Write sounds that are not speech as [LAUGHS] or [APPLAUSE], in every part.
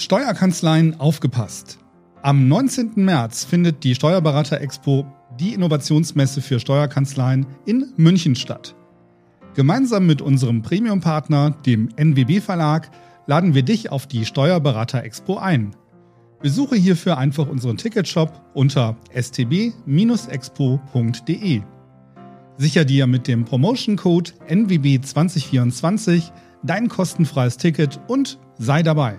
Steuerkanzleien aufgepasst. Am 19. März findet die Steuerberater Expo, die Innovationsmesse für Steuerkanzleien in München statt. Gemeinsam mit unserem Premium-Partner, dem NWB Verlag, laden wir dich auf die Steuerberater Expo ein. Besuche hierfür einfach unseren Ticketshop unter stb-expo.de. Sicher dir mit dem Promotion-Code NWB2024 dein kostenfreies Ticket und sei dabei.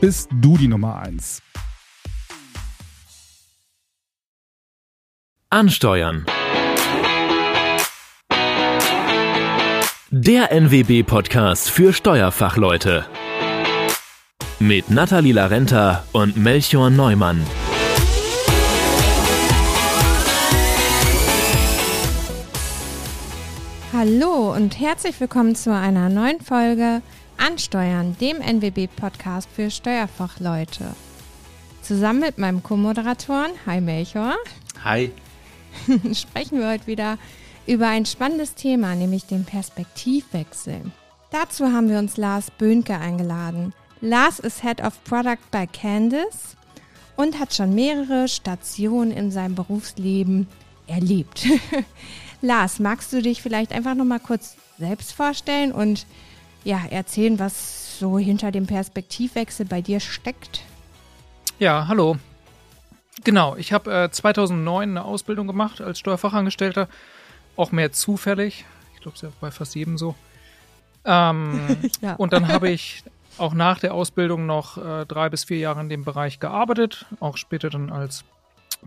bist du die Nummer 1. Ansteuern. Der NWB-Podcast für Steuerfachleute. Mit Nathalie Larenta und Melchior Neumann. Hallo und herzlich willkommen zu einer neuen Folge Ansteuern, dem NWB-Podcast für Steuerfachleute. Zusammen mit meinem Co-Moderatoren, hi Melchior. Hi. [LAUGHS] sprechen wir heute wieder über ein spannendes Thema, nämlich den Perspektivwechsel. Dazu haben wir uns Lars Böhnke eingeladen. Lars ist Head of Product bei Candice und hat schon mehrere Stationen in seinem Berufsleben erlebt. [LAUGHS] Lars, magst du dich vielleicht einfach noch mal kurz selbst vorstellen und ja, erzählen, was so hinter dem Perspektivwechsel bei dir steckt? Ja, hallo. Genau, ich habe äh, 2009 eine Ausbildung gemacht als Steuerfachangestellter, auch mehr zufällig. Ich glaube, es ist ja bei fast jedem so. Ähm, [LAUGHS] ja. Und dann habe ich auch nach der Ausbildung noch äh, drei bis vier Jahre in dem Bereich gearbeitet, auch später dann als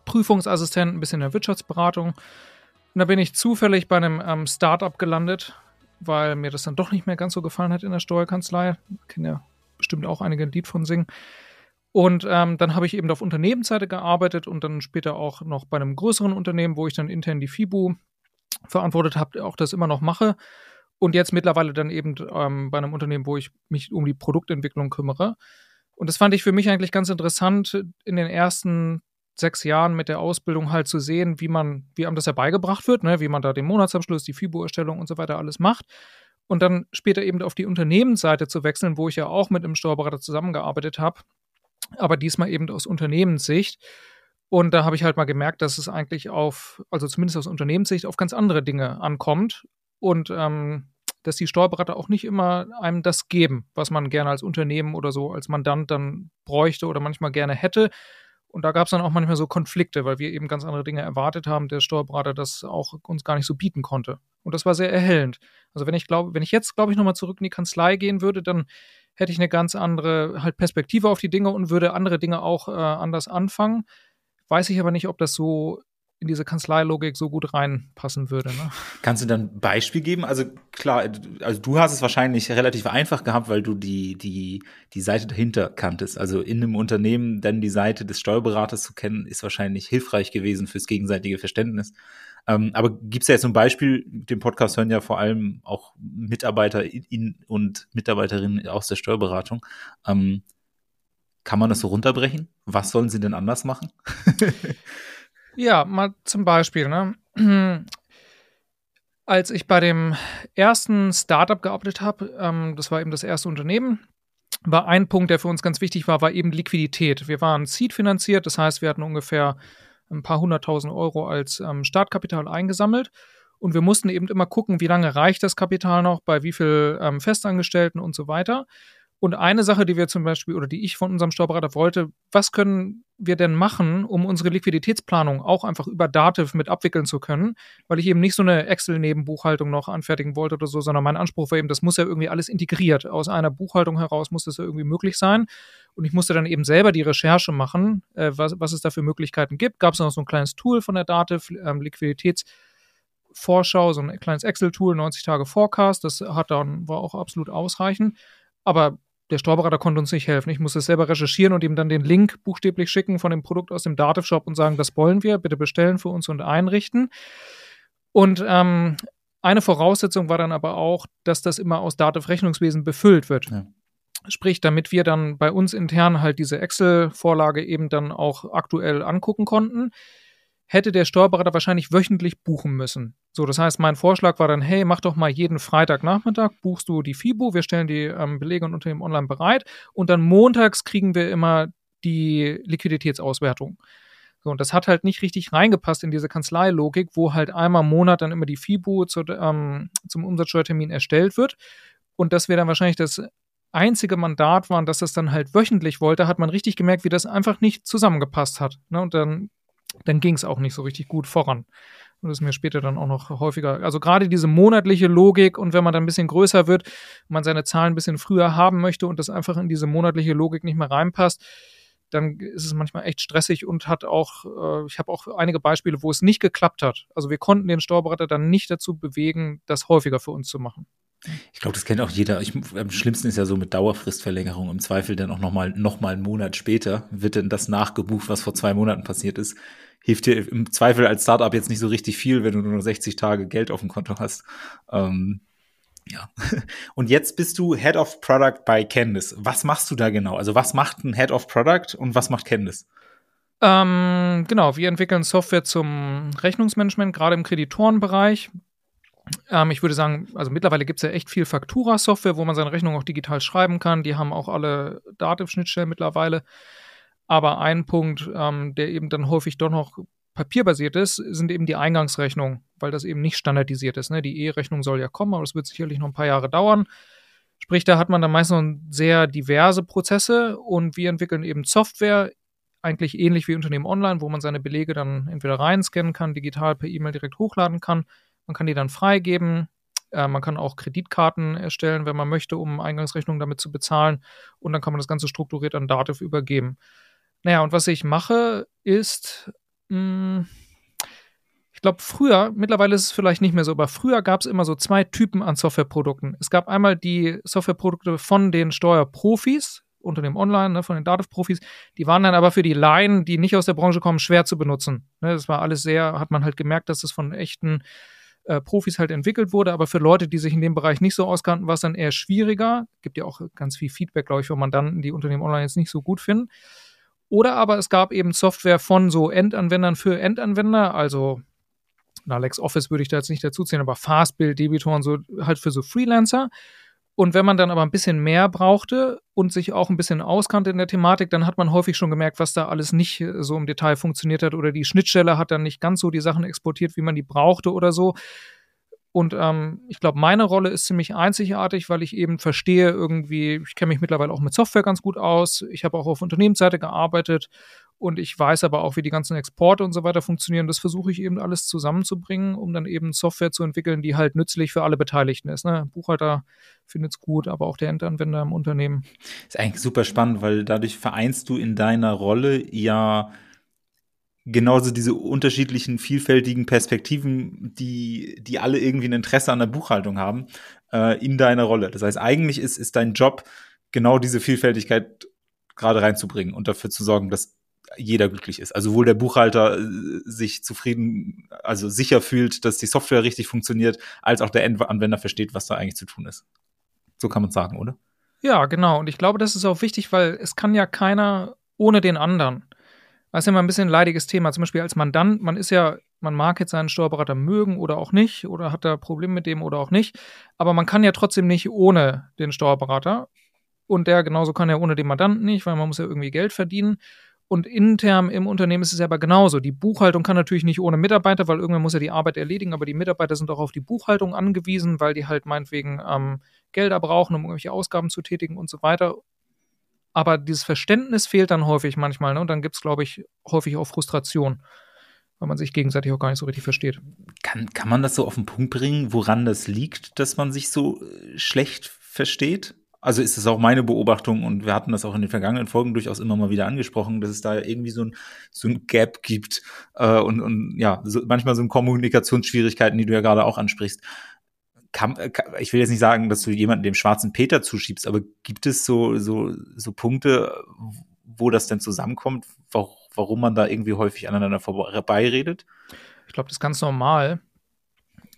Prüfungsassistent, ein bisschen in der Wirtschaftsberatung. Und da bin ich zufällig bei einem ähm, Startup gelandet, weil mir das dann doch nicht mehr ganz so gefallen hat in der Steuerkanzlei. Kennen ja bestimmt auch einige ein Lied von singen. Und ähm, dann habe ich eben auf Unternehmensseite gearbeitet und dann später auch noch bei einem größeren Unternehmen, wo ich dann intern die FIBU verantwortet habe, auch das immer noch mache. Und jetzt mittlerweile dann eben ähm, bei einem Unternehmen, wo ich mich um die Produktentwicklung kümmere. Und das fand ich für mich eigentlich ganz interessant, in den ersten sechs Jahren mit der Ausbildung halt zu sehen, wie man, wie einem das ja beigebracht wird, ne? wie man da den Monatsabschluss, die FIBO-Erstellung und so weiter alles macht. Und dann später eben auf die Unternehmensseite zu wechseln, wo ich ja auch mit einem Steuerberater zusammengearbeitet habe, aber diesmal eben aus Unternehmenssicht. Und da habe ich halt mal gemerkt, dass es eigentlich auf, also zumindest aus Unternehmenssicht, auf ganz andere Dinge ankommt. Und ähm, dass die Steuerberater auch nicht immer einem das geben, was man gerne als Unternehmen oder so als Mandant dann bräuchte oder manchmal gerne hätte, und da gab es dann auch manchmal so Konflikte, weil wir eben ganz andere Dinge erwartet haben, der Steuerberater das auch uns gar nicht so bieten konnte. Und das war sehr erhellend. Also wenn ich glaube, wenn ich jetzt, glaube ich, nochmal zurück in die Kanzlei gehen würde, dann hätte ich eine ganz andere halt Perspektive auf die Dinge und würde andere Dinge auch äh, anders anfangen. Weiß ich aber nicht, ob das so in diese Kanzleilogik so gut reinpassen würde. Ne? Kannst du dann ein Beispiel geben? Also klar, also du hast es wahrscheinlich relativ einfach gehabt, weil du die, die, die Seite dahinter kanntest. Also in einem Unternehmen dann die Seite des Steuerberaters zu kennen, ist wahrscheinlich hilfreich gewesen fürs gegenseitige Verständnis. Ähm, aber gibt es ja jetzt ein Beispiel, den Podcast hören ja vor allem auch Mitarbeiter in, und Mitarbeiterinnen aus der Steuerberatung. Ähm, kann man das so runterbrechen? Was sollen sie denn anders machen? [LAUGHS] Ja, mal zum Beispiel, ne? [CLEARS THROAT] Als ich bei dem ersten Startup gearbeitet habe, ähm, das war eben das erste Unternehmen, war ein Punkt, der für uns ganz wichtig war, war eben Liquidität. Wir waren Seed finanziert, das heißt, wir hatten ungefähr ein paar hunderttausend Euro als ähm, Startkapital eingesammelt. Und wir mussten eben immer gucken, wie lange reicht das Kapital noch, bei wie viel ähm, Festangestellten und so weiter. Und eine Sache, die wir zum Beispiel oder die ich von unserem Steuerberater wollte, was können wir denn machen, um unsere Liquiditätsplanung auch einfach über Dativ mit abwickeln zu können, weil ich eben nicht so eine Excel-Nebenbuchhaltung noch anfertigen wollte oder so, sondern mein Anspruch war eben, das muss ja irgendwie alles integriert. Aus einer Buchhaltung heraus muss das ja irgendwie möglich sein. Und ich musste dann eben selber die Recherche machen, äh, was, was es da für Möglichkeiten gibt. Gab es noch so ein kleines Tool von der Dativ, ähm, Liquiditätsvorschau, so ein kleines Excel-Tool, 90 Tage Forecast, das hat dann, war auch absolut ausreichend. Aber der Steuerberater konnte uns nicht helfen. Ich musste es selber recherchieren und ihm dann den Link buchstäblich schicken von dem Produkt aus dem Dativ-Shop und sagen, das wollen wir, bitte bestellen für uns und einrichten. Und ähm, eine Voraussetzung war dann aber auch, dass das immer aus Dativ-Rechnungswesen befüllt wird. Ja. Sprich, damit wir dann bei uns intern halt diese Excel-Vorlage eben dann auch aktuell angucken konnten, hätte der Steuerberater wahrscheinlich wöchentlich buchen müssen. So, das heißt, mein Vorschlag war dann, hey, mach doch mal jeden Freitagnachmittag, buchst du die FIBO, wir stellen die ähm, Belege und Unternehmen online bereit und dann montags kriegen wir immer die Liquiditätsauswertung. So, und das hat halt nicht richtig reingepasst in diese Kanzleilogik, wo halt einmal im Monat dann immer die FIBO zu, ähm, zum Umsatzsteuertermin erstellt wird. Und dass wir dann wahrscheinlich das einzige Mandat waren, dass das dann halt wöchentlich wollte, hat man richtig gemerkt, wie das einfach nicht zusammengepasst hat. Ne? Und dann, dann ging es auch nicht so richtig gut voran. Und das ist mir später dann auch noch häufiger. Also gerade diese monatliche Logik und wenn man dann ein bisschen größer wird, man seine Zahlen ein bisschen früher haben möchte und das einfach in diese monatliche Logik nicht mehr reinpasst, dann ist es manchmal echt stressig und hat auch, äh, ich habe auch einige Beispiele, wo es nicht geklappt hat. Also wir konnten den Steuerberater dann nicht dazu bewegen, das häufiger für uns zu machen. Ich glaube, das kennt auch jeder. Ich, am schlimmsten ist ja so mit Dauerfristverlängerung. Im Zweifel dann auch nochmal noch mal einen Monat später wird dann das nachgebucht, was vor zwei Monaten passiert ist. Hilft dir im Zweifel als Startup jetzt nicht so richtig viel, wenn du nur 60 Tage Geld auf dem Konto hast. Ähm, ja. [LAUGHS] Und jetzt bist du Head of Product bei Candice. Was machst du da genau? Also was macht ein Head of Product und was macht Candice? Ähm, genau, wir entwickeln Software zum Rechnungsmanagement, gerade im Kreditorenbereich. Ähm, ich würde sagen, also mittlerweile gibt es ja echt viel Faktura-Software, wo man seine Rechnung auch digital schreiben kann. Die haben auch alle Dativ-Schnittstellen mittlerweile. Aber ein Punkt, ähm, der eben dann häufig doch noch papierbasiert ist, sind eben die Eingangsrechnungen, weil das eben nicht standardisiert ist. Ne? Die E-Rechnung soll ja kommen, aber das wird sicherlich noch ein paar Jahre dauern. Sprich, da hat man dann meistens sehr diverse Prozesse und wir entwickeln eben Software, eigentlich ähnlich wie Unternehmen online, wo man seine Belege dann entweder reinscannen kann, digital per E-Mail direkt hochladen kann man kann die dann freigeben. Äh, man kann auch Kreditkarten erstellen, wenn man möchte, um Eingangsrechnungen damit zu bezahlen. Und dann kann man das Ganze strukturiert an Dativ übergeben. Naja, und was ich mache, ist, mh, hm, ich glaube, früher, mittlerweile ist es vielleicht nicht mehr so, aber früher gab es immer so zwei Typen an Softwareprodukten. Es gab einmal die Softwareprodukte von den Steuerprofis, unter dem Online, ne, von den Dativ-Profis, die waren dann aber für die Laien, die nicht aus der Branche kommen, schwer zu benutzen. Ne, das war alles sehr, hat man halt gemerkt, dass das von echten äh, Profis halt entwickelt wurde, aber für Leute, die sich in dem Bereich nicht so auskannten, war es dann eher schwieriger. Gibt ja auch ganz viel Feedback, glaube ich, von Mandanten, die Unternehmen online jetzt nicht so gut finden. Oder aber es gab eben Software von so Endanwendern für Endanwender, also na, LexOffice würde ich da jetzt nicht dazu zählen, aber Fastbill, Debitor und so halt für so Freelancer. Und wenn man dann aber ein bisschen mehr brauchte und sich auch ein bisschen auskannte in der Thematik, dann hat man häufig schon gemerkt, was da alles nicht äh, so im Detail funktioniert hat oder die Schnittstelle hat dann nicht ganz so die Sachen exportiert, wie man die brauchte oder so. Und ähm, ich glaube, meine Rolle ist ziemlich einzigartig, weil ich eben verstehe irgendwie, ich kenne mich mittlerweile auch mit Software ganz gut aus. Ich habe auch auf Unternehmensseite gearbeitet und ich weiß aber auch, wie die ganzen Exporte und so weiter funktionieren. Das versuche ich eben alles zusammenzubringen, um dann eben Software zu entwickeln, die halt nützlich für alle Beteiligten ist. Ne? Buchhalter findet es gut, aber auch der Endanwender im Unternehmen. Ist eigentlich super spannend, weil dadurch vereinst du in deiner Rolle ja genauso diese unterschiedlichen, vielfältigen Perspektiven, die, die alle irgendwie ein Interesse an der Buchhaltung haben, äh, in deiner Rolle. Das heißt, eigentlich ist, ist dein Job, genau diese Vielfältigkeit gerade reinzubringen und dafür zu sorgen, dass jeder glücklich ist. Also sowohl der Buchhalter äh, sich zufrieden, also sicher fühlt, dass die Software richtig funktioniert, als auch der Anwender versteht, was da eigentlich zu tun ist. So kann man sagen, oder? Ja, genau. Und ich glaube, das ist auch wichtig, weil es kann ja keiner ohne den anderen. Das ist ja mal ein bisschen ein leidiges Thema. Zum Beispiel als Mandant, man ist ja, man mag jetzt seinen Steuerberater mögen oder auch nicht, oder hat da Probleme mit dem oder auch nicht. Aber man kann ja trotzdem nicht ohne den Steuerberater. Und der genauso kann ja ohne den Mandanten nicht, weil man muss ja irgendwie Geld verdienen. Und intern im Unternehmen ist es aber genauso. Die Buchhaltung kann natürlich nicht ohne Mitarbeiter, weil irgendwann muss er die Arbeit erledigen, aber die Mitarbeiter sind auch auf die Buchhaltung angewiesen, weil die halt meinetwegen ähm, Gelder brauchen, um irgendwelche Ausgaben zu tätigen und so weiter. Aber dieses Verständnis fehlt dann häufig manchmal. Ne? Und dann gibt es, glaube ich, häufig auch Frustration, weil man sich gegenseitig auch gar nicht so richtig versteht. Kann, kann man das so auf den Punkt bringen, woran das liegt, dass man sich so äh, schlecht versteht? also ist es auch meine Beobachtung und wir hatten das auch in den vergangenen Folgen durchaus immer mal wieder angesprochen, dass es da irgendwie so ein, so ein Gap gibt äh, und, und ja, so, manchmal so ein Kommunikationsschwierigkeiten, die du ja gerade auch ansprichst. Kann, äh, ich will jetzt nicht sagen, dass du jemanden dem schwarzen Peter zuschiebst, aber gibt es so, so, so Punkte, wo das denn zusammenkommt, warum man da irgendwie häufig aneinander vorbeiredet? Ich glaube, das ist ganz normal,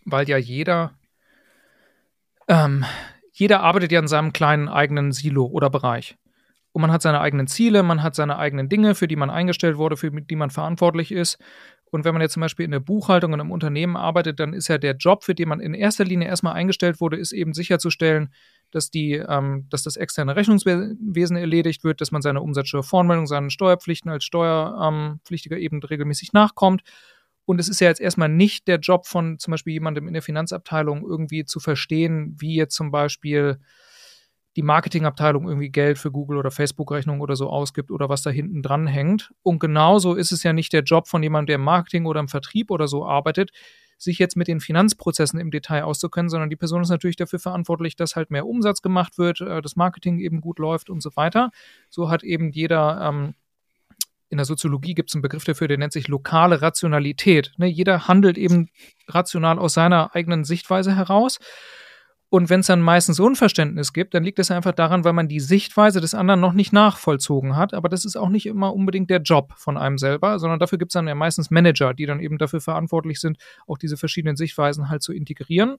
weil ja jeder, ähm, jeder arbeitet ja in seinem kleinen eigenen Silo oder Bereich. Und man hat seine eigenen Ziele, man hat seine eigenen Dinge, für die man eingestellt wurde, für die man verantwortlich ist. Und wenn man jetzt zum Beispiel in der Buchhaltung und im Unternehmen arbeitet, dann ist ja der Job, für den man in erster Linie erstmal eingestellt wurde, ist eben sicherzustellen, dass, die, ähm, dass das externe Rechnungswesen erledigt wird, dass man seine Umsatzsteuervoranmeldung, seinen Steuerpflichten als Steuerpflichtiger ähm, eben regelmäßig nachkommt. Und es ist ja jetzt erstmal nicht der Job von zum Beispiel jemandem in der Finanzabteilung irgendwie zu verstehen, wie jetzt zum Beispiel die Marketingabteilung irgendwie Geld für Google oder Facebook-Rechnungen oder so ausgibt oder was da hinten dran hängt. Und genauso ist es ja nicht der Job von jemandem, der im Marketing oder im Vertrieb oder so arbeitet, sich jetzt mit den Finanzprozessen im Detail auszukennen, sondern die Person ist natürlich dafür verantwortlich, dass halt mehr Umsatz gemacht wird, äh, das Marketing eben gut läuft und so weiter. So hat eben jeder ähm, in der Soziologie gibt es einen Begriff dafür, der nennt sich lokale Rationalität. Ne, jeder handelt eben rational aus seiner eigenen Sichtweise heraus. Und wenn es dann meistens Unverständnis gibt, dann liegt es einfach daran, weil man die Sichtweise des anderen noch nicht nachvollzogen hat. Aber das ist auch nicht immer unbedingt der Job von einem selber, sondern dafür gibt es dann ja meistens Manager, die dann eben dafür verantwortlich sind, auch diese verschiedenen Sichtweisen halt zu integrieren.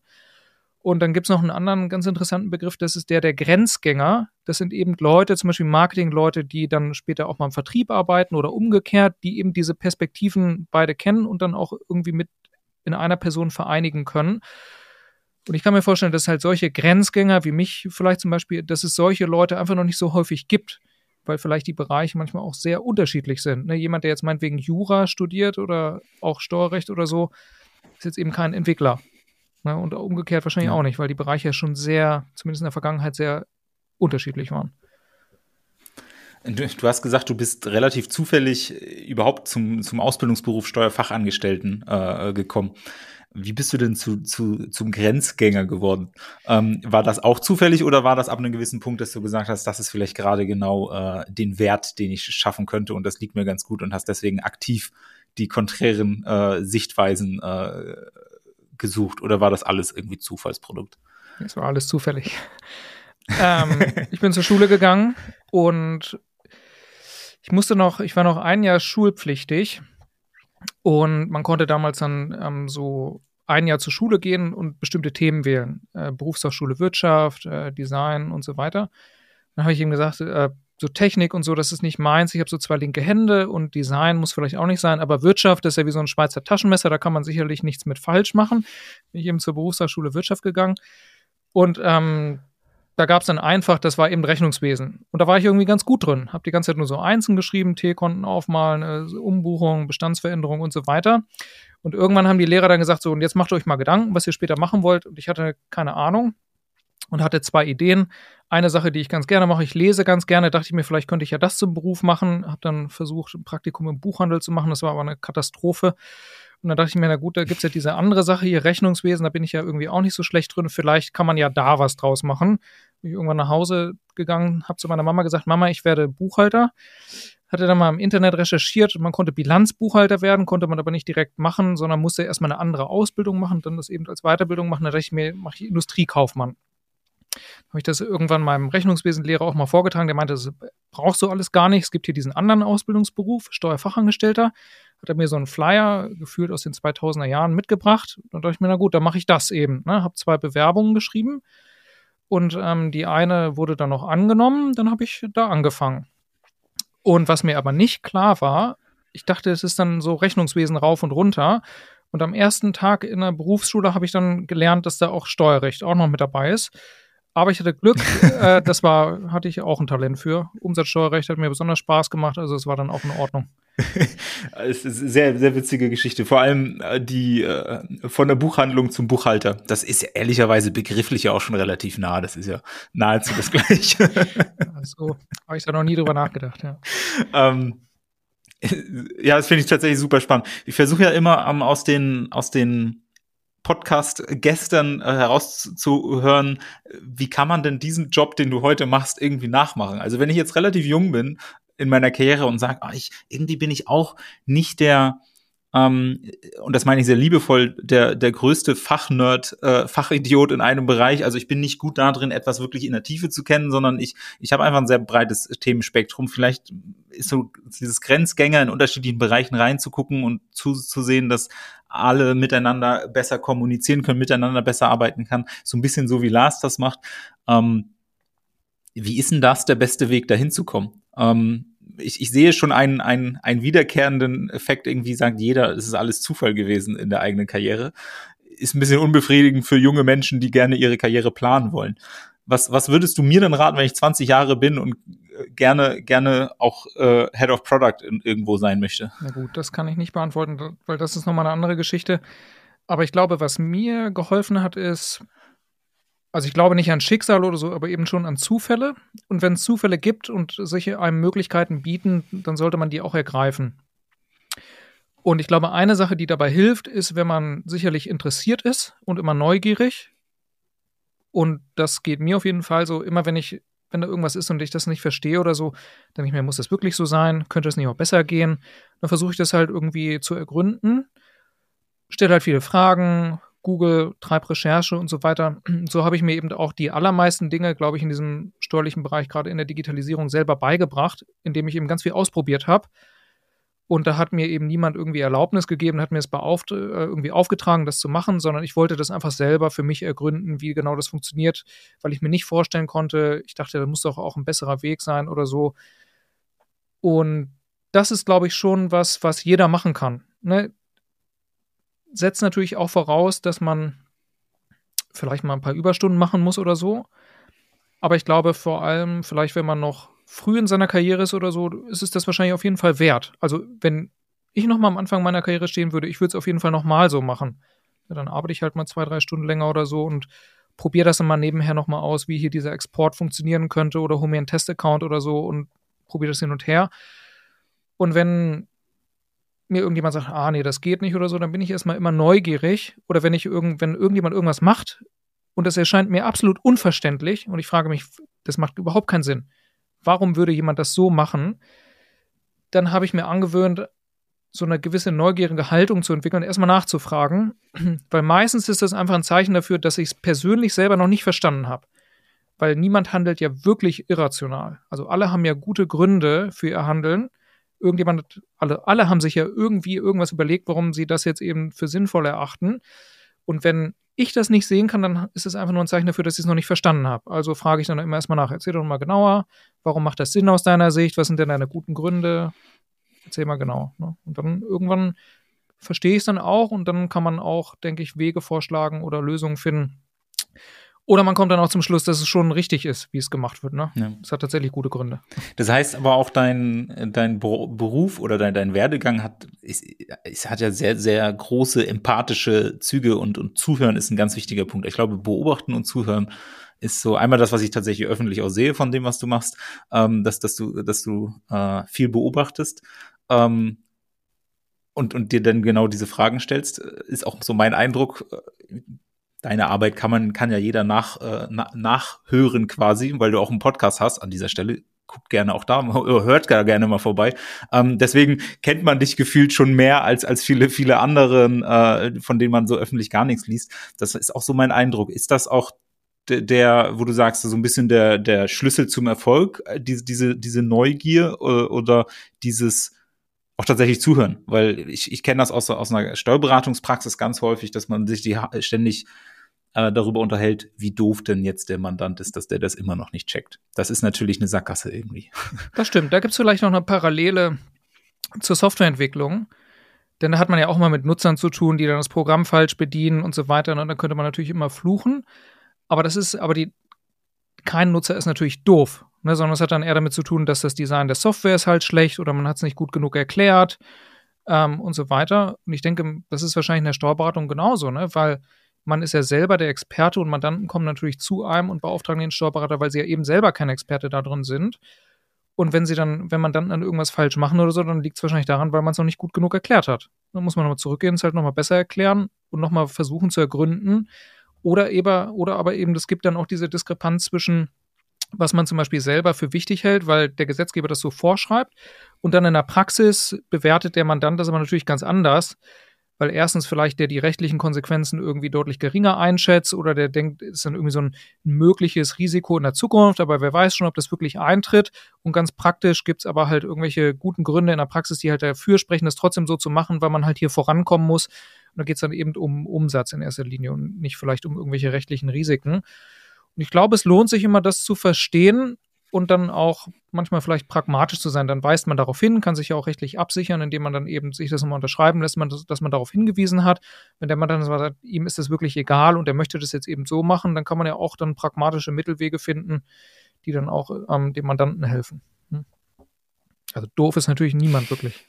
Und dann gibt es noch einen anderen ganz interessanten Begriff, das ist der der Grenzgänger. Das sind eben Leute, zum Beispiel Marketingleute, die dann später auch mal im Vertrieb arbeiten oder umgekehrt, die eben diese Perspektiven beide kennen und dann auch irgendwie mit in einer Person vereinigen können. Und ich kann mir vorstellen, dass halt solche Grenzgänger wie mich vielleicht zum Beispiel, dass es solche Leute einfach noch nicht so häufig gibt, weil vielleicht die Bereiche manchmal auch sehr unterschiedlich sind. Ne, jemand, der jetzt meinetwegen Jura studiert oder auch Steuerrecht oder so, ist jetzt eben kein Entwickler. Ne, und umgekehrt wahrscheinlich ja. auch nicht, weil die Bereiche ja schon sehr, zumindest in der Vergangenheit, sehr unterschiedlich waren. Du, du, hast gesagt, du bist relativ zufällig überhaupt zum, zum Ausbildungsberuf Steuerfachangestellten äh, gekommen. Wie bist du denn zu, zu, zum Grenzgänger geworden? Ähm, war das auch zufällig oder war das ab einem gewissen Punkt, dass du gesagt hast, das ist vielleicht gerade genau äh, den Wert, den ich schaffen könnte und das liegt mir ganz gut und hast deswegen aktiv die konträren äh, Sichtweisen äh, gesucht oder war das alles irgendwie Zufallsprodukt? Es war alles zufällig. [LAUGHS] ähm, ich bin zur Schule gegangen und ich musste noch, ich war noch ein Jahr schulpflichtig und man konnte damals dann ähm, so ein Jahr zur Schule gehen und bestimmte Themen wählen. Äh, Berufsfachschule Wirtschaft, äh, Design und so weiter. Dann habe ich ihm gesagt, äh, so Technik und so, das ist nicht meins. Ich habe so zwei linke Hände und Design muss vielleicht auch nicht sein, aber Wirtschaft ist ja wie so ein Schweizer Taschenmesser, da kann man sicherlich nichts mit falsch machen. Bin ich eben zur Berufsfachschule Wirtschaft gegangen. Und ähm, da gab es dann einfach, das war eben Rechnungswesen. Und da war ich irgendwie ganz gut drin. Habe die ganze Zeit nur so Einzeln geschrieben, T-Konten aufmalen, äh, Umbuchung, Bestandsveränderung und so weiter. Und irgendwann haben die Lehrer dann gesagt, so, und jetzt macht euch mal Gedanken, was ihr später machen wollt. Und ich hatte keine Ahnung und hatte zwei Ideen. Eine Sache, die ich ganz gerne mache, ich lese ganz gerne, dachte ich mir, vielleicht könnte ich ja das zum Beruf machen. Habe dann versucht, ein Praktikum im Buchhandel zu machen. Das war aber eine Katastrophe. Und dann dachte ich mir, na gut, da gibt es ja diese andere Sache hier, Rechnungswesen, da bin ich ja irgendwie auch nicht so schlecht drin. Vielleicht kann man ja da was draus machen. Bin ich irgendwann nach Hause gegangen, habe zu meiner Mama gesagt, Mama, ich werde Buchhalter. Hatte dann mal im Internet recherchiert, man konnte Bilanzbuchhalter werden, konnte man aber nicht direkt machen, sondern musste erstmal eine andere Ausbildung machen, dann das eben als Weiterbildung machen. Da dachte ich mir, mache ich Industriekaufmann habe ich das irgendwann meinem Rechnungswesenlehrer auch mal vorgetragen. Der meinte, das brauchst du alles gar nicht. Es gibt hier diesen anderen Ausbildungsberuf, Steuerfachangestellter. Hat er mir so einen Flyer gefühlt aus den 2000er Jahren mitgebracht. Und dachte ich mir, na gut, dann mache ich das eben. Ne? Habe zwei Bewerbungen geschrieben und ähm, die eine wurde dann noch angenommen. Dann habe ich da angefangen. Und was mir aber nicht klar war, ich dachte, es ist dann so Rechnungswesen rauf und runter. Und am ersten Tag in der Berufsschule habe ich dann gelernt, dass da auch Steuerrecht auch noch mit dabei ist. Aber ich hatte Glück, äh, [LAUGHS] das war, hatte ich auch ein Talent für. Umsatzsteuerrecht hat mir besonders Spaß gemacht, also es war dann auch in Ordnung. [LAUGHS] es ist eine sehr, sehr witzige Geschichte. Vor allem äh, die äh, von der Buchhandlung zum Buchhalter. Das ist ja ehrlicherweise begrifflich ja auch schon relativ nah. Das ist ja nahezu das [LAUGHS] Gleiche. also habe ich da noch nie drüber nachgedacht, ja. Ähm, ja, das finde ich tatsächlich super spannend. Ich versuche ja immer um, aus den, aus den Podcast gestern äh, herauszuhören, wie kann man denn diesen Job, den du heute machst, irgendwie nachmachen? Also wenn ich jetzt relativ jung bin in meiner Karriere und sage, ah, ich, irgendwie bin ich auch nicht der ähm, und das meine ich sehr liebevoll, der, der größte Fachnerd, äh, Fachidiot in einem Bereich. Also ich bin nicht gut darin, etwas wirklich in der Tiefe zu kennen, sondern ich, ich habe einfach ein sehr breites Themenspektrum. Vielleicht ist so dieses Grenzgänger in unterschiedlichen Bereichen reinzugucken und zu, zu sehen, dass alle miteinander besser kommunizieren können, miteinander besser arbeiten kann. So ein bisschen so wie Lars das macht. Ähm, wie ist denn das der beste Weg, dahin zu kommen? Ähm, ich, ich sehe schon einen, einen, einen wiederkehrenden Effekt, irgendwie sagt jeder, es ist alles Zufall gewesen in der eigenen Karriere. Ist ein bisschen unbefriedigend für junge Menschen, die gerne ihre Karriere planen wollen. Was, was würdest du mir denn raten, wenn ich 20 Jahre bin und äh, gerne, gerne auch äh, Head of Product in, irgendwo sein möchte? Na gut, das kann ich nicht beantworten, weil das ist nochmal eine andere Geschichte. Aber ich glaube, was mir geholfen hat, ist, also ich glaube nicht an Schicksal oder so, aber eben schon an Zufälle. Und wenn es Zufälle gibt und sich einem Möglichkeiten bieten, dann sollte man die auch ergreifen. Und ich glaube, eine Sache, die dabei hilft, ist, wenn man sicherlich interessiert ist und immer neugierig. Und das geht mir auf jeden Fall so, immer wenn ich, wenn da irgendwas ist und ich das nicht verstehe oder so, denke ich mir, muss das wirklich so sein? Könnte es nicht auch besser gehen? Dann versuche ich das halt irgendwie zu ergründen. Stelle halt viele Fragen, Google, treib Recherche und so weiter. [CLEARS THROAT] So habe ich mir eben auch die allermeisten Dinge, glaube ich, in diesem steuerlichen Bereich, gerade in der Digitalisierung, selber beigebracht, indem ich eben ganz viel ausprobiert habe. Und da hat mir eben niemand irgendwie Erlaubnis gegeben, hat mir es beauft, äh, irgendwie aufgetragen, das zu machen, sondern ich wollte das einfach selber für mich ergründen, wie genau das funktioniert, weil ich mir nicht vorstellen konnte, ich dachte, da muss doch auch ein besserer Weg sein oder so. Und das ist, glaube ich, schon was, was jeder machen kann. Ne? Setzt natürlich auch voraus, dass man vielleicht mal ein paar Überstunden machen muss oder so. Aber ich glaube vor allem, vielleicht wenn man noch früh in seiner Karriere ist oder so, ist es das wahrscheinlich auf jeden Fall wert. Also wenn ich noch mal am Anfang meiner Karriere stehen würde, ich würde es auf jeden Fall noch mal so machen. Ja, dann arbeite ich halt mal zwei, drei Stunden länger oder so und probiere das dann mal nebenher noch mal aus, wie hier dieser Export funktionieren könnte oder hole mir einen Testaccount oder so und probiere das hin und her. Und wenn mir irgendjemand sagt, ah nee, das geht nicht oder so, dann bin ich erstmal immer neugierig. Oder wenn ich irgend, wenn irgendjemand irgendwas macht und das erscheint mir absolut unverständlich und ich frage mich, das macht überhaupt keinen Sinn. Warum würde jemand das so machen? Dann habe ich mir angewöhnt, so eine gewisse neugierige Haltung zu entwickeln und erstmal nachzufragen, [CLEARS THROAT] weil meistens ist das einfach ein Zeichen dafür, dass ich es persönlich selber noch nicht verstanden habe. Weil niemand handelt ja wirklich irrational. Also alle haben ja gute Gründe für ihr Handeln irgendjemand, alle, alle haben sich ja irgendwie irgendwas überlegt, warum sie das jetzt eben für sinnvoll erachten. Und wenn ich das nicht sehen kann, dann ist es einfach nur ein Zeichen dafür, dass ich es noch nicht verstanden habe. Also frage ich dann immer erstmal nach, erzähl doch mal genauer, warum macht das Sinn aus deiner Sicht, was sind denn deine guten Gründe? Erzähl mal genau. Ne? Und dann irgendwann verstehe ich es dann auch und dann kann man auch, denke ich, Wege vorschlagen oder Lösungen finden, oder man kommt dann auch zum Schluss, dass es schon richtig ist, wie es gemacht wird. Ne? Ja. Das hat tatsächlich gute Gründe. Das heißt aber auch, dein, dein Beruf oder dein, dein Werdegang hat, ist, es hat ja sehr, sehr große empathische Züge und, und Zuhören ist ein ganz wichtiger Punkt. Ich glaube, beobachten und zuhören ist so einmal das, was ich tatsächlich öffentlich auch sehe von dem, was du machst, ähm, dass, dass du, dass du äh, viel beobachtest. Ähm, und, und dir dann genau diese Fragen stellst, ist auch so mein Eindruck deine Arbeit kann man, kann ja jeder nach, äh, na, nachhören quasi, weil du auch einen Podcast hast an dieser Stelle. Guckt gerne auch da, [LAUGHS] hört gar gerne mal vorbei. Ähm, deswegen kennt man dich gefühlt schon mehr als, als viele, viele anderen, äh, von denen man so öffentlich gar nichts liest. Das ist auch so mein Eindruck. Ist das auch der, wo du sagst, so ein bisschen der, der Schlüssel zum Erfolg, äh, diese, diese, diese Neugier oder, äh, oder dieses, auch tatsächlich zuhören, weil ich, ich kenne das aus, aus einer Steuerberatungspraxis ganz häufig, dass man sich die ständig äh, darüber unterhält, wie doof denn jetzt der Mandant ist, dass der das immer noch nicht checkt. Das ist natürlich eine Sackgasse irgendwie. [LAUGHS] Das stimmt. Da gibt es vielleicht noch eine Parallele zur Softwareentwicklung. Denn da hat man ja auch mal mit Nutzern zu tun, die dann das Programm falsch bedienen und so weiter. Und dann könnte man natürlich immer fluchen. Aber das ist, aber die, kein Nutzer ist natürlich doof, ne, sondern es hat dann eher damit zu tun, dass das Design der Software ist halt schlecht oder man hat es nicht gut genug erklärt ähm, und so weiter. Und ich denke, das ist wahrscheinlich in der Steuerberatung genauso, ne, weil man ist ja selber der Experte und Mandanten kommen natürlich zu einem und beauftragen den Steuerberater, weil sie ja eben selber kein Experte da drin sind. Und wenn sie dann, wenn man dann, dann irgendwas falsch machen oder so, dann liegt es wahrscheinlich daran, weil man es noch nicht gut genug erklärt hat. Dann muss man nochmal zurückgehen, es halt nochmal besser erklären und nochmal versuchen zu ergründen. Oder eben, oder aber eben, es gibt dann auch diese Diskrepanz zwischen, was man zum Beispiel selber für wichtig hält, weil der Gesetzgeber das so vorschreibt, Und dann in der Praxis bewertet der Mandant das aber natürlich ganz anders, weil erstens vielleicht der die rechtlichen Konsequenzen irgendwie deutlich geringer einschätzt oder der denkt, es ist dann irgendwie so ein mögliches Risiko in der Zukunft, aber wer weiß schon, ob das wirklich eintritt. Und ganz praktisch gibt es aber halt irgendwelche guten Gründe in der Praxis, die halt dafür sprechen, das trotzdem so zu machen, weil man halt hier vorankommen muss. Und da geht es dann eben um Umsatz in erster Linie und nicht vielleicht um irgendwelche rechtlichen Risiken. Und ich glaube, es lohnt sich immer, das zu verstehen und dann auch manchmal vielleicht pragmatisch zu sein. Dann weist man darauf hin, kann sich ja auch rechtlich absichern, indem man dann eben sich das nochmal unterschreiben lässt, man das, dass man darauf hingewiesen hat. Wenn der Mann dann sagt, ihm ist das wirklich egal und er möchte das jetzt eben so machen, dann kann man ja auch dann pragmatische Mittelwege finden, die dann auch ähm, dem Mandanten helfen. Hm? Also doof ist natürlich niemand wirklich.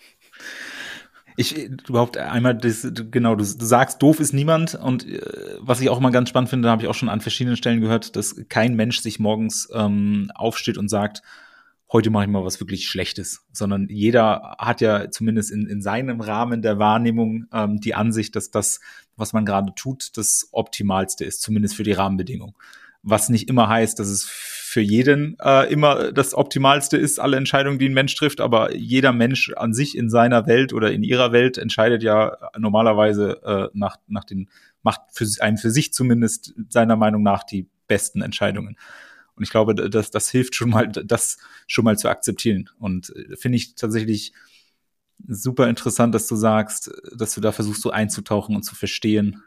Ich überhaupt einmal das, genau, du, du sagst, doof ist niemand und äh, was ich auch mal ganz spannend finde, habe ich auch schon an verschiedenen Stellen gehört, dass kein Mensch sich morgens ähm, aufsteht und sagt, heute mache ich mal was wirklich Schlechtes, sondern jeder hat ja zumindest in, in seinem Rahmen der Wahrnehmung ähm, die Ansicht, dass das, was man gerade tut, das Optimalste ist, zumindest für die Rahmenbedingungen. Was nicht immer heißt, dass es für jeden äh, immer das Optimalste ist, alle Entscheidungen, die ein Mensch trifft, aber jeder Mensch an sich in seiner Welt oder in ihrer Welt entscheidet ja normalerweise äh, nach, nach den, macht für einen für sich zumindest seiner Meinung nach die besten Entscheidungen. Und ich glaube, das, das hilft schon mal, das schon mal zu akzeptieren. Und äh, finde ich tatsächlich super interessant, dass du sagst, dass du da versuchst, so einzutauchen und zu verstehen,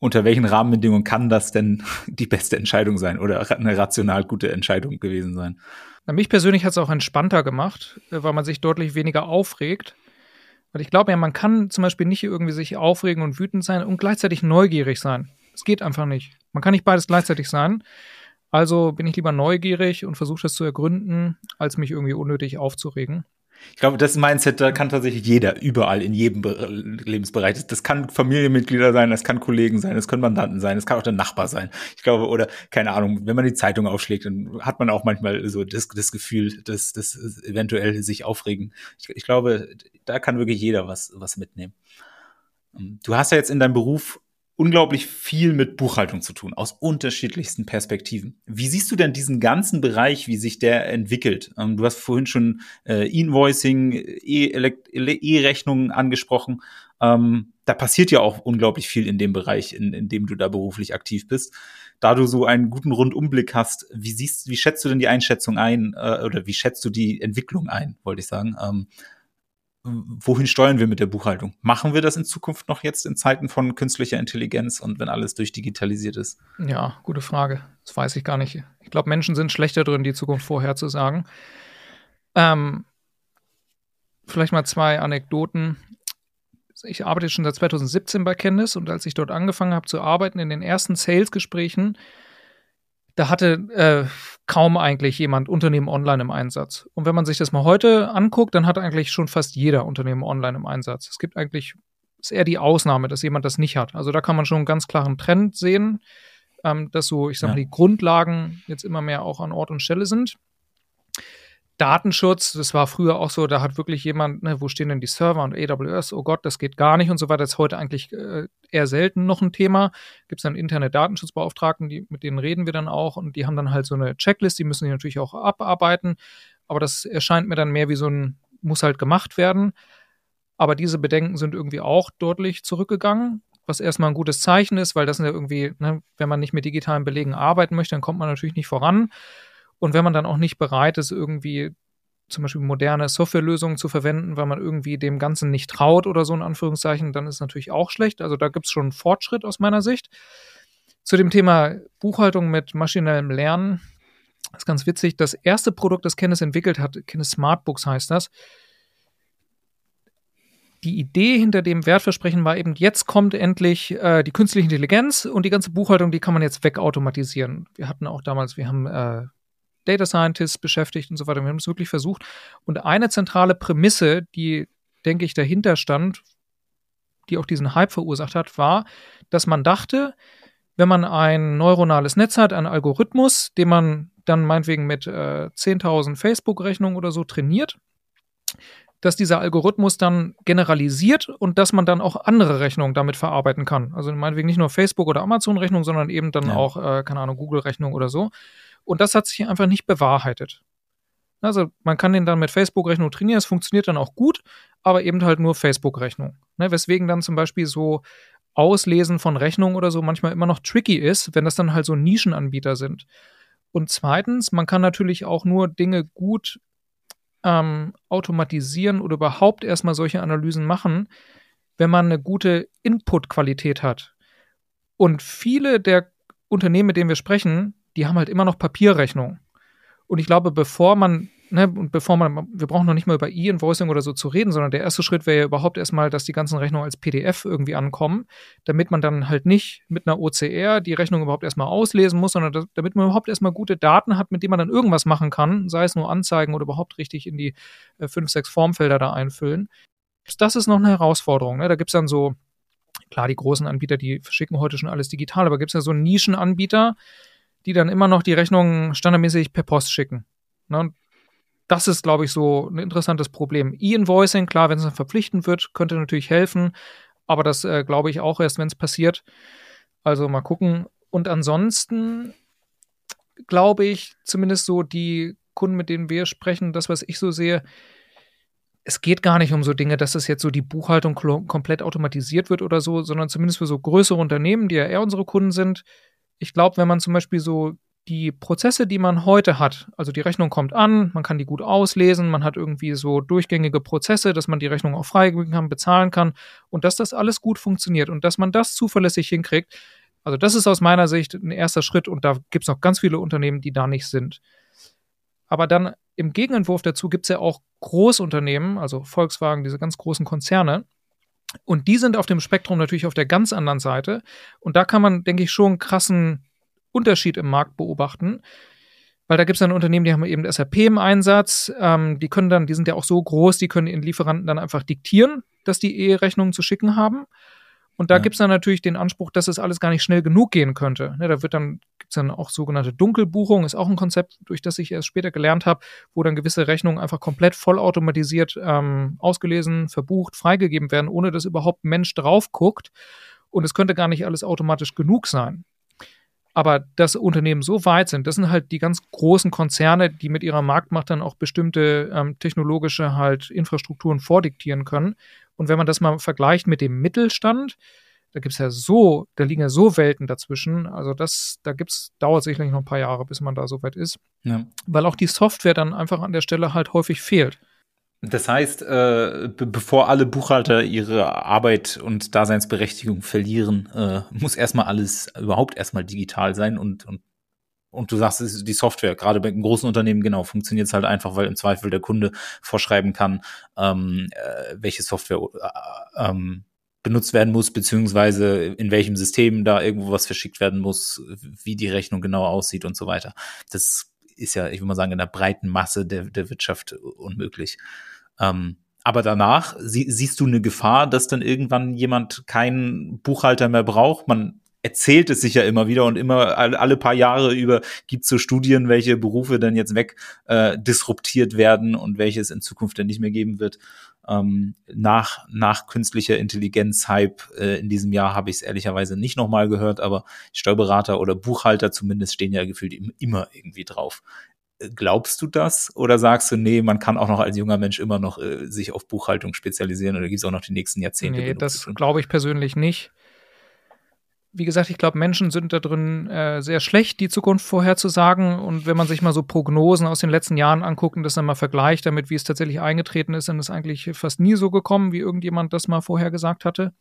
unter welchen Rahmenbedingungen kann das denn [LAUGHS] die beste Entscheidung sein oder eine rational gute Entscheidung gewesen sein? Na, mich persönlich hat es auch entspannter gemacht, äh, weil man sich deutlich weniger aufregt. Weil ich glaube ja, man kann zum Beispiel nicht irgendwie sich aufregen und wütend sein und gleichzeitig neugierig sein. Es geht einfach nicht. Man kann nicht beides gleichzeitig sein. Also bin ich lieber neugierig und versuche das zu ergründen, als mich irgendwie unnötig aufzuregen. Ich glaube, das Mindset, da kann tatsächlich jeder überall in jedem Be Lebensbereich. Das, das, kann Familienmitglieder sein, das kann Kollegen sein, das können Mandanten sein, das kann auch der Nachbar sein. Ich glaube, oder keine Ahnung, wenn man die Zeitung aufschlägt, dann hat man auch manchmal so das, das Gefühl, dass das eventuell sich aufregen. Ich, ich glaube, da kann wirklich jeder was, was mitnehmen. Du hast ja jetzt in deinem Beruf unglaublich viel mit Buchhaltung zu tun, aus unterschiedlichsten Perspektiven. Wie siehst du denn diesen ganzen Bereich, wie sich der entwickelt? Ähm, du hast vorhin schon äh, Invoicing, E-Rechnungen angesprochen. Ähm, da passiert ja auch unglaublich viel in dem Bereich, in, in dem du da beruflich aktiv bist. Da du so einen guten Rundumblick hast, wie siehst, wie schätzt du denn die Einschätzung ein, äh, oder wie schätzt du die Entwicklung ein, wollte ich sagen? Ähm, wohin steuern wir mit der Buchhaltung? Machen wir das in Zukunft noch jetzt in Zeiten von künstlicher Intelligenz und wenn alles durchdigitalisiert ist? Ja, gute Frage. Das weiß ich gar nicht. Ich glaube, Menschen sind schlechter drin, die Zukunft vorherzusagen. Ähm, vielleicht mal zwei Anekdoten. Ich arbeite schon seit 2017 bei Candice und als ich dort angefangen habe zu arbeiten, in den ersten Sales-Gesprächen, da hatte äh, kaum eigentlich jemand Unternehmen online im Einsatz. Und wenn man sich das mal heute anguckt, dann hat eigentlich schon fast jeder Unternehmen online im Einsatz. Es gibt eigentlich, ist eher die Ausnahme, dass jemand das nicht hat. Also da kann man schon einen ganz klaren Trend sehen, ähm, dass so, ich sag mal, ja. die Grundlagen jetzt immer mehr auch an Ort und Stelle sind. Datenschutz, das war früher auch so, da hat wirklich jemand, ne, wo stehen denn die Server und AWS, oh Gott, das geht gar nicht und so weiter. Das ist heute eigentlich äh, eher selten noch ein Thema. Gibt es dann Internet-Datenschutzbeauftragten, die, mit denen reden wir dann auch und die haben dann halt so eine Checklist, die müssen die natürlich auch abarbeiten. Aber das erscheint mir dann mehr wie so ein, muss halt gemacht werden. Aber diese Bedenken sind irgendwie auch deutlich zurückgegangen, was erstmal ein gutes Zeichen ist, weil das sind ja irgendwie, ne, wenn man nicht mit digitalen Belegen arbeiten möchte, dann kommt man natürlich nicht voran. Und wenn man dann auch nicht bereit ist, irgendwie zum Beispiel moderne Softwarelösungen zu verwenden, weil man irgendwie dem Ganzen nicht traut oder so in Anführungszeichen, dann ist natürlich auch schlecht. Also da gibt es schon Fortschritt aus meiner Sicht. Zu dem Thema Buchhaltung mit maschinellem Lernen ist ganz witzig. Das erste Produkt, das Kennis entwickelt hat, Kennis Smartbooks heißt das. Die Idee hinter dem Wertversprechen war eben, jetzt kommt endlich äh, die künstliche Intelligenz und die ganze Buchhaltung, die kann man jetzt wegautomatisieren. Wir hatten auch damals, wir haben äh, Data Scientists beschäftigt und so weiter. Wir haben es wirklich versucht. Und eine zentrale Prämisse, die, denke ich, dahinter stand, die auch diesen Hype verursacht hat, war, dass man dachte, wenn man ein neuronales Netz hat, einen Algorithmus, den man dann meinetwegen mit äh, 10.000 Facebook-Rechnungen oder so trainiert, dass dieser Algorithmus dann generalisiert und dass man dann auch andere Rechnungen damit verarbeiten kann. Also meinetwegen nicht nur Facebook- oder Amazon-Rechnungen, sondern eben dann ja. auch, äh, keine Ahnung, Google-Rechnungen oder so. Und das hat sich einfach nicht bewahrheitet. Also man kann den dann mit Facebook-Rechnung trainieren, es funktioniert dann auch gut, aber eben halt nur Facebook-Rechnung. Ne? Weswegen dann zum Beispiel so Auslesen von Rechnungen oder so manchmal immer noch tricky ist, wenn das dann halt so Nischenanbieter sind. Und zweitens, man kann natürlich auch nur Dinge gut ähm, automatisieren oder überhaupt erstmal solche Analysen machen, wenn man eine gute Input-Qualität hat. Und viele der Unternehmen, mit denen wir sprechen, die haben halt immer noch Papierrechnungen. Und ich glaube, bevor man ne, bevor man, wir brauchen noch nicht mal über E-Invoicing oder so zu reden, sondern der erste Schritt wäre ja überhaupt erstmal, dass die ganzen Rechnungen als PDF irgendwie ankommen, damit man dann halt nicht mit einer OCR die Rechnung überhaupt erstmal auslesen muss, sondern damit man überhaupt erstmal gute Daten hat, mit denen man dann irgendwas machen kann, sei es nur anzeigen oder überhaupt richtig in die äh, fünf, sechs Formfelder da einfüllen. Das ist noch eine Herausforderung. Ne? Da gibt es dann so, klar, die großen Anbieter, die verschicken heute schon alles digital, aber gibt es ja so Nischenanbieter, die dann immer noch die Rechnungen standardmäßig per Post schicken. Ne? Das ist, glaube ich, so ein interessantes Problem. E-Invoicing, klar, wenn es verpflichtend wird, könnte natürlich helfen, aber das äh, glaube ich auch erst, wenn es passiert. Also mal gucken. Und ansonsten glaube ich, zumindest so die Kunden, mit denen wir sprechen, das, was ich so sehe, es geht gar nicht um so Dinge, dass es jetzt so die Buchhaltung komplett automatisiert wird oder so, sondern zumindest für so größere Unternehmen, die ja eher unsere Kunden sind. Ich glaube, wenn man zum Beispiel so die Prozesse, die man heute hat, also die Rechnung kommt an, man kann die gut auslesen, man hat irgendwie so durchgängige Prozesse, dass man die Rechnung auch freigeben kann, bezahlen kann und dass das alles gut funktioniert und dass man das zuverlässig hinkriegt. Also das ist aus meiner Sicht ein erster Schritt und da gibt es noch ganz viele Unternehmen, die da nicht sind. Aber dann im Gegenentwurf dazu gibt es ja auch Großunternehmen, also Volkswagen, diese ganz großen Konzerne. Und die sind auf dem Spektrum natürlich auf der ganz anderen Seite. Und da kann man, denke ich, schon einen krassen Unterschied im Markt beobachten. Weil da gibt es dann Unternehmen, die haben eben SAP im Einsatz, ähm, die können dann, die sind ja auch so groß, die können ihren Lieferanten dann einfach diktieren, dass die E-Rechnungen zu schicken haben. Und da ja. gibt es dann natürlich den Anspruch, dass es alles gar nicht schnell genug gehen könnte. Ne, da wird dann, gibt es dann auch sogenannte Dunkelbuchung, ist auch ein Konzept, durch das ich erst später gelernt habe, wo dann gewisse Rechnungen einfach komplett vollautomatisiert ähm, ausgelesen, verbucht, freigegeben werden, ohne dass überhaupt ein Mensch drauf guckt. Und es könnte gar nicht alles automatisch genug sein. Aber dass Unternehmen so weit sind, das sind halt die ganz großen Konzerne, die mit ihrer Marktmacht dann auch bestimmte ähm, technologische halt Infrastrukturen vordiktieren können. Und wenn man das mal vergleicht mit dem Mittelstand, da gibt es ja so, da liegen ja so Welten dazwischen. Also das, da gibt's, dauert sicherlich noch ein paar Jahre, bis man da so weit ist. Ja. Weil auch die Software dann einfach an der Stelle halt häufig fehlt. Das heißt, äh, bevor alle Buchhalter ihre Arbeit und Daseinsberechtigung verlieren, äh, muss erstmal alles überhaupt erstmal digital sein und, und und du sagst, es ist die Software, gerade bei einem großen Unternehmen, genau, funktioniert es halt einfach, weil im Zweifel der Kunde vorschreiben kann, ähm, äh, welche Software äh, ähm, benutzt werden muss, beziehungsweise in welchem System da irgendwo was verschickt werden muss, wie die Rechnung genau aussieht und so weiter. Das ist ja, ich würde mal sagen, in der breiten Masse der, der Wirtschaft unmöglich. Ähm, aber danach sie, siehst du eine Gefahr, dass dann irgendwann jemand keinen Buchhalter mehr braucht. Man erzählt es sich ja immer wieder und immer alle paar Jahre über gibt es so Studien, welche Berufe dann jetzt weg äh, disruptiert werden und welche es in Zukunft dann nicht mehr geben wird. Ähm, nach, nach künstlicher Intelligenz-Hype äh, in diesem Jahr habe ich es ehrlicherweise nicht nochmal gehört, aber Steuerberater oder Buchhalter zumindest stehen ja gefühlt immer irgendwie drauf. Glaubst du das? Oder sagst du, nee, man kann auch noch als junger Mensch immer noch äh, sich auf Buchhaltung spezialisieren oder gibt es auch noch die nächsten Jahrzehnte? Nee, das glaube ich persönlich nicht. Wie gesagt, ich glaube, Menschen sind da drin äh, sehr schlecht, die Zukunft vorherzusagen. Und wenn man sich mal so Prognosen aus den letzten Jahren anguckt und das dann mal vergleicht damit, wie es tatsächlich eingetreten ist, dann ist eigentlich fast nie so gekommen, wie irgendjemand das mal vorher gesagt hatte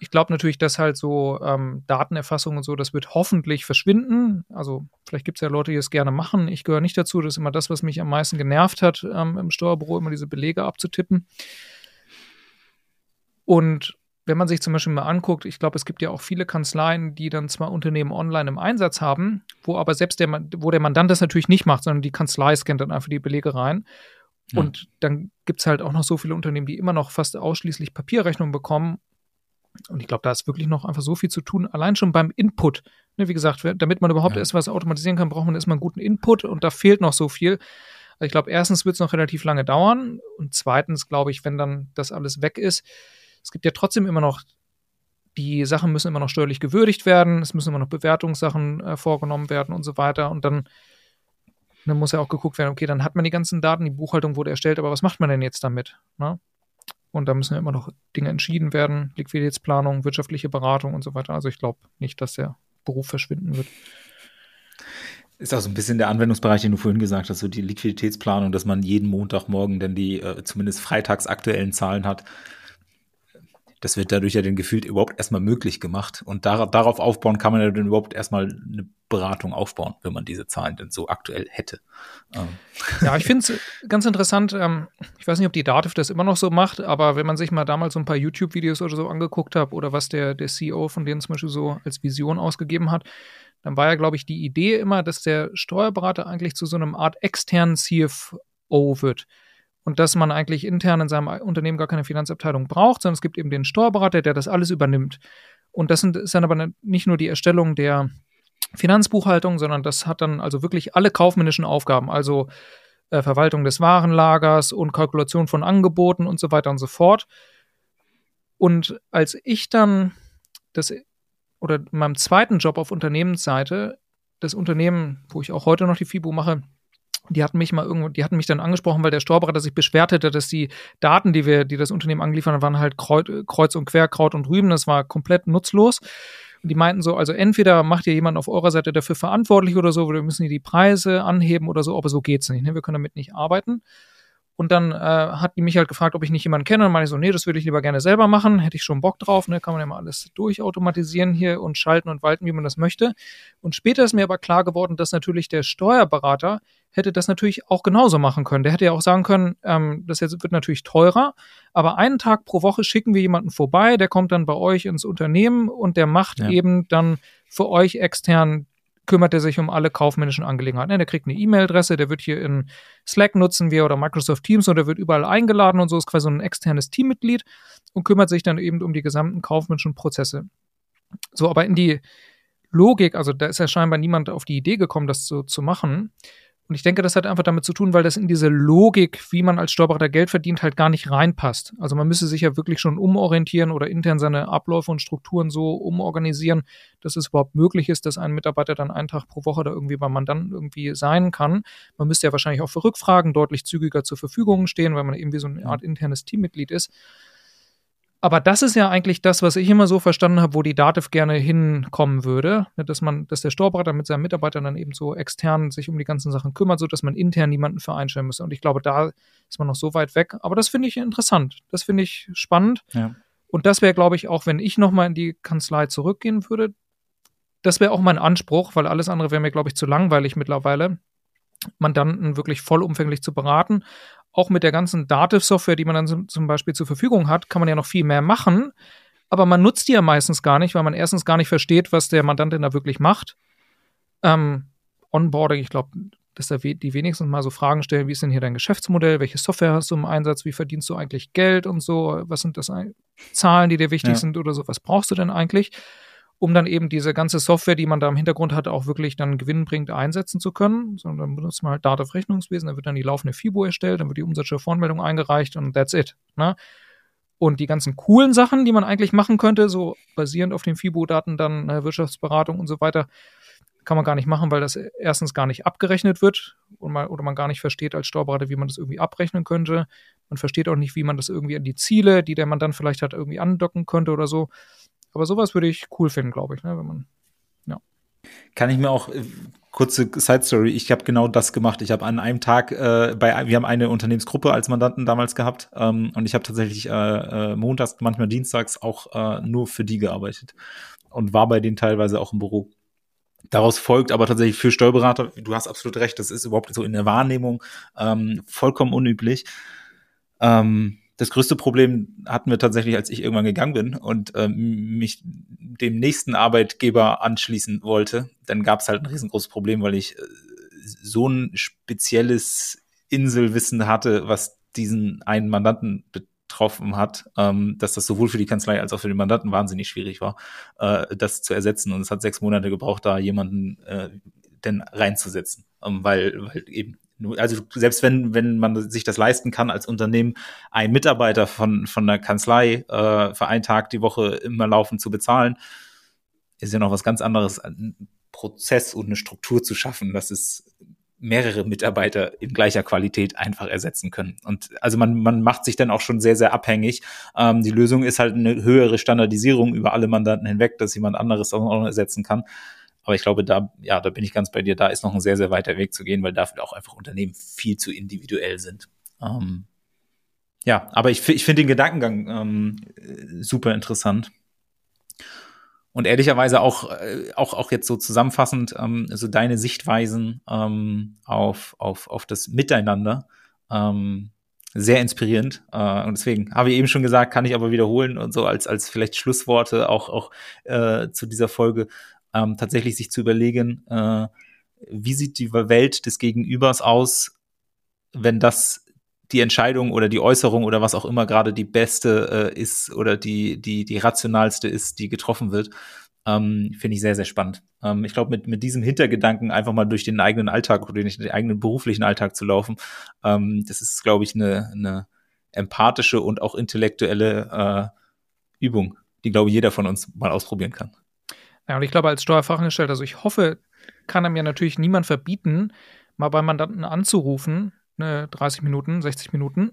ich glaube natürlich, dass halt so ähm, Datenerfassung und so, das wird hoffentlich verschwinden. Also vielleicht gibt es ja Leute, die das gerne machen. Ich gehöre nicht dazu. Das ist immer das, was mich am meisten genervt hat, ähm, im Steuerbüro immer diese Belege abzutippen. Und wenn man sich zum Beispiel mal anguckt, ich glaube, es gibt ja auch viele Kanzleien, die dann zwar Unternehmen online im Einsatz haben, wo aber selbst der, wo der Mandant das natürlich nicht macht, sondern die Kanzlei scannt dann einfach die Belege rein. Ja. Und dann gibt es halt auch noch so viele Unternehmen, die immer noch fast ausschließlich Papierrechnungen bekommen und ich glaube, da ist wirklich noch einfach so viel zu tun, allein schon beim Input. Ne, wie gesagt, damit man überhaupt ja. erst was automatisieren kann, braucht man erstmal einen guten Input und da fehlt noch so viel. Also ich glaube, erstens wird es noch relativ lange dauern und zweitens glaube ich, wenn dann das alles weg ist, es gibt ja trotzdem immer noch, die Sachen müssen immer noch steuerlich gewürdigt werden, es müssen immer noch Bewertungssachen äh, vorgenommen werden und so weiter und dann dann muss ja auch geguckt werden, okay, dann hat man die ganzen Daten, die Buchhaltung wurde erstellt, aber was macht man denn jetzt damit? Ne? Und da müssen ja immer noch Dinge entschieden werden, Liquiditätsplanung, wirtschaftliche Beratung und so weiter. Also ich glaube nicht, dass der Beruf verschwinden wird. Ist auch so ein bisschen der Anwendungsbereich, den du vorhin gesagt hast, so die Liquiditätsplanung, dass man jeden Montagmorgen dann die äh, zumindest freitags aktuellen Zahlen hat. Das wird dadurch ja dann gefühlt überhaupt erstmal möglich gemacht. Und dar darauf aufbauen kann man ja dann überhaupt erstmal eine Beratung aufbauen, wenn man diese Zahlen denn so aktuell hätte. Ähm. Ja, ich finde es ganz interessant. Ähm, ich weiß nicht, ob die Dativ das immer noch so macht, aber wenn man sich mal damals so ein paar YouTube-Videos oder so angeguckt hat oder was der, der CEO von denen zum Beispiel so als Vision ausgegeben hat, dann war ja, glaube ich, die Idee immer, dass der Steuerberater eigentlich zu so einem Art externen CFO wird und dass man eigentlich intern in seinem Unternehmen gar keine Finanzabteilung braucht, sondern es gibt eben den Steuerberater, der das alles übernimmt. Und das sind, ist dann aber nicht nur die Erstellung der Finanzbuchhaltung, sondern das hat dann also wirklich alle kaufmännischen Aufgaben, also äh, Verwaltung des Warenlagers und Kalkulation von Angeboten und so weiter und so fort. Und als ich dann das oder in meinem zweiten Job auf Unternehmensseite, das Unternehmen, wo ich auch heute noch die FIBO mache, die hatten mich mal irgendwo, die hatten mich dann angesprochen, weil der Steuerberater sich beschwert hätte, dass die Daten, die wir, die das Unternehmen angeliefert haben, waren halt Kreuz und Quer, Kraut und Rüben. Das war komplett nutzlos. Und die meinten so, also entweder macht ihr jemand auf eurer Seite dafür verantwortlich oder so, oder wir müssen die Preise anheben oder so, aber so geht's nicht. Ne? Wir können damit nicht arbeiten. Und dann äh, hat die mich halt gefragt, ob ich nicht jemanden kenne. Und dann meinte ich so, nee, das würde ich lieber gerne selber machen. Hätte ich schon Bock drauf. Ne? Kann man ja mal alles durchautomatisieren hier und schalten und walten, wie man das möchte. Und später ist mir aber klar geworden, dass natürlich der Steuerberater hätte das natürlich auch genauso machen können. Der hätte ja auch sagen können, ähm, das jetzt wird natürlich teurer, aber einen Tag pro Woche schicken wir jemanden vorbei, der kommt dann bei euch ins Unternehmen und der macht ja. eben dann für euch extern kümmert er sich um alle kaufmännischen Angelegenheiten. Der kriegt eine E-Mail-Adresse, der wird hier in Slack nutzen wir oder Microsoft Teams oder wird überall eingeladen und so ist quasi ein externes Teammitglied und kümmert sich dann eben um die gesamten kaufmännischen Prozesse. So, aber in die Logik, also da ist ja scheinbar niemand auf die Idee gekommen, das so zu machen. Und ich denke, das hat einfach damit zu tun, weil das in diese Logik, wie man als Steuerberater Geld verdient, halt gar nicht reinpasst. Also man müsste sich ja wirklich schon umorientieren oder intern seine Abläufe und Strukturen so umorganisieren, dass es überhaupt möglich ist, dass ein Mitarbeiter dann einen Tag pro Woche da irgendwie beim Mandanten irgendwie sein kann. Man müsste ja wahrscheinlich auch für Rückfragen deutlich zügiger zur Verfügung stehen, weil man eben wie so eine Art internes Teammitglied ist. Aber das ist ja eigentlich das, was ich immer so verstanden habe, wo die Dativ gerne hinkommen würde, ne, dass man, dass der Steuerberater mit seinen Mitarbeitern dann eben so extern sich um die ganzen Sachen kümmert, so dass man intern niemanden für einstellen müsste. Und ich glaube, da ist man noch so weit weg. Aber das finde ich interessant. Das finde ich spannend. Ja. Und das wäre, glaube ich, auch wenn ich nochmal in die Kanzlei zurückgehen würde, das wäre auch mein Anspruch, weil alles andere wäre mir, glaube ich, zu langweilig mittlerweile. Mandanten wirklich vollumfänglich zu beraten. Auch mit der ganzen Dativ-Software, die man dann zum Beispiel zur Verfügung hat, kann man ja noch viel mehr machen. Aber man nutzt die ja meistens gar nicht, weil man erstens gar nicht versteht, was der Mandant denn da wirklich macht. Ähm, Onboarding, ich glaube, dass da die wenigstens mal so Fragen stellen, wie ist denn hier dein Geschäftsmodell, welche Software hast du im Einsatz, wie verdienst du eigentlich Geld und so, was sind das Zahlen, die dir wichtig ja. sind oder so, was brauchst du denn eigentlich? Um dann eben diese ganze Software, die man da im Hintergrund hat, auch wirklich dann gewinnbringend einsetzen zu können. Sondern dann benutzt man halt Data Rechnungswesen, dann wird dann die laufende FIBO erstellt, dann wird die Umsatzsteuervoranmeldung eingereicht und that's it. Ne? Und die ganzen coolen Sachen, die man eigentlich machen könnte, so basierend auf den FIBO-Daten dann äh, Wirtschaftsberatung und so weiter, kann man gar nicht machen, weil das erstens gar nicht abgerechnet wird und man, oder man gar nicht versteht als Steuerberater, wie man das irgendwie abrechnen könnte. Man versteht auch nicht, wie man das irgendwie an die Ziele, die der man dann vielleicht hat, irgendwie andocken könnte oder so. Aber sowas würde ich cool finden, glaube ich, ne, wenn man. Kann ich mir auch, äh, kurze Side Story, ich habe genau das gemacht. Ich habe an einem Tag, äh, bei, wir haben eine Unternehmensgruppe als Mandanten damals gehabt ähm, und ich habe tatsächlich äh, äh, montags, manchmal dienstags auch äh, nur für die gearbeitet und war bei denen teilweise auch im Büro. Daraus folgt aber tatsächlich für Steuerberater, du hast absolut recht, das ist überhaupt so in der Wahrnehmung ähm, vollkommen unüblich. Ähm, das größte Problem hatten wir tatsächlich, als ich irgendwann gegangen bin und ähm, mich dem nächsten Arbeitgeber anschließen wollte. Dann gab es halt ein riesengroßes Problem, weil ich äh, so ein spezielles Inselwissen hatte, was diesen einen Mandanten betroffen hat, ähm, dass das sowohl für die Kanzlei als auch für den Mandanten wahnsinnig schwierig war, äh, das zu ersetzen. Und es hat sechs Monate gebraucht, da jemanden äh, denn reinzusetzen, ähm, weil, weil eben also selbst wenn, wenn man sich das leisten kann als Unternehmen, einen Mitarbeiter von, von der Kanzlei äh, für einen Tag die Woche immer laufend zu bezahlen, ist ja noch was ganz anderes, einen Prozess und eine Struktur zu schaffen. Das ist mehrere Mitarbeiter in gleicher Qualität einfach ersetzen können. Und also man, man macht sich dann auch schon sehr, sehr abhängig. Ähm, die Lösung ist halt eine höhere Standardisierung über alle Mandanten hinweg, dass jemand anderes auch noch ersetzen kann. Aber ich glaube, da, ja, da bin ich ganz bei dir. Da ist noch ein sehr, sehr weiter Weg zu gehen, weil dafür auch einfach Unternehmen viel zu individuell sind. Ähm, ja, aber ich, ich finde den Gedankengang ähm, super interessant. Und ehrlicherweise auch, äh, auch, auch jetzt so zusammenfassend, ähm, so deine Sichtweisen ähm, auf, auf, auf das Miteinander. Ähm, sehr inspirierend. Äh, und deswegen habe ich eben schon gesagt, kann ich aber wiederholen und so als, als vielleicht Schlussworte auch, auch äh, zu dieser Folge ähm, tatsächlich sich zu überlegen, äh, wie sieht die Welt des Gegenübers aus, wenn das die Entscheidung oder die Äußerung oder was auch immer gerade die beste äh, ist oder die, die, die rationalste ist, die getroffen wird, ähm, finde ich sehr, sehr spannend. Ähm, ich glaube, mit, mit diesem Hintergedanken einfach mal durch den eigenen Alltag oder durch den eigenen beruflichen Alltag zu laufen, ähm, das ist, glaube ich, eine, eine empathische und auch intellektuelle äh, Übung, die, glaube ich, jeder von uns mal ausprobieren kann. Ja, und ich glaube, als Steuerfachangestellter, also ich hoffe, kann er mir natürlich niemand verbieten, mal bei Mandanten anzurufen, ne, 30 Minuten, 60 Minuten,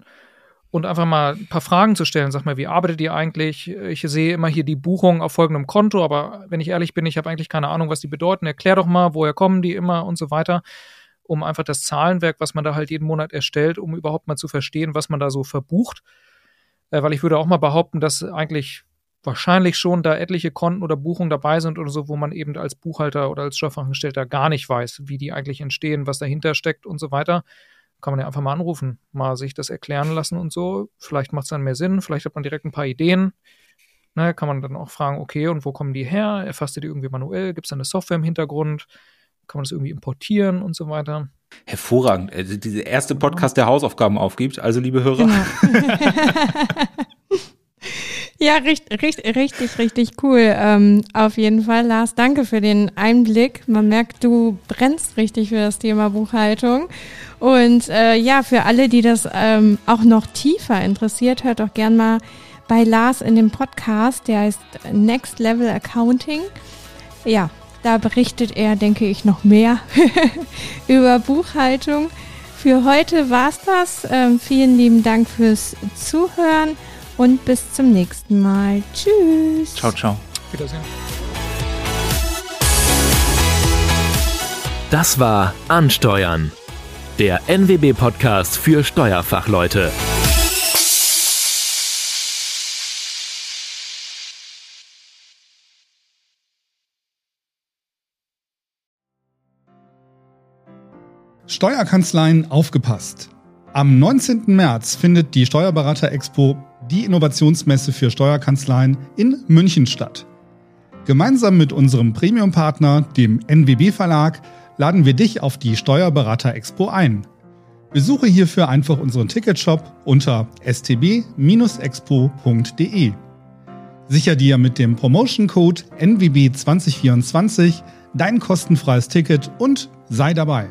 und einfach mal ein paar Fragen zu stellen. Sag mal, wie arbeitet ihr eigentlich? Ich sehe immer hier die Buchung auf folgendem Konto, aber wenn ich ehrlich bin, ich habe eigentlich keine Ahnung, was die bedeuten. Erklär doch mal, woher kommen die immer und so weiter, um einfach das Zahlenwerk, was man da halt jeden Monat erstellt, um überhaupt mal zu verstehen, was man da so verbucht. Äh, weil ich würde auch mal behaupten, dass eigentlich wahrscheinlich schon da etliche Konten oder Buchungen dabei sind oder so, wo man eben als Buchhalter oder als Steuerfachangestellter gar nicht weiß, wie die eigentlich entstehen, was dahinter steckt und so weiter. Kann man ja einfach mal anrufen, mal sich das erklären lassen und so. Vielleicht macht es dann mehr Sinn, vielleicht hat man direkt ein paar Ideen. Ne, kann man dann auch fragen, okay, und wo kommen die her? Erfasst ihr die irgendwie manuell? Gibt es da eine Software im Hintergrund? Kann man das irgendwie importieren und so weiter? Hervorragend. Also dieser erste Podcast, der Hausaufgaben aufgibt. Also, liebe Hörer. Genau. [LAUGHS] Ja, richtig, richtig, richtig, richtig cool. Ähm, auf jeden Fall, Lars, danke für den Einblick. Man merkt, du brennst richtig für das Thema Buchhaltung. Und äh, ja, für alle, die das ähm, auch noch tiefer interessiert, hört doch gern mal bei Lars in dem Podcast, der heißt Next Level Accounting. Ja, da berichtet er, denke ich, noch mehr [LAUGHS] über Buchhaltung. Für heute war's das. Ähm, vielen lieben Dank fürs Zuhören und bis zum nächsten Mal. Tschüss. Ciao, ciao. Wiedersehen. Das war Ansteuern, der NWB-Podcast für Steuerfachleute. Steuerkanzleien aufgepasst. Am 19. März findet die Steuerberater Expo, die Innovationsmesse für Steuerkanzleien in München statt. Gemeinsam mit unserem Premium-Partner, dem NWB Verlag, laden wir dich auf die Steuerberater Expo ein. Besuche hierfür einfach unseren Ticketshop unter stb-expo.de. Sicher dir mit dem Promotion-Code NWB2024 dein kostenfreies Ticket und sei dabei.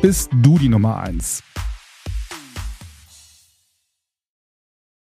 bist du die Nummer eins.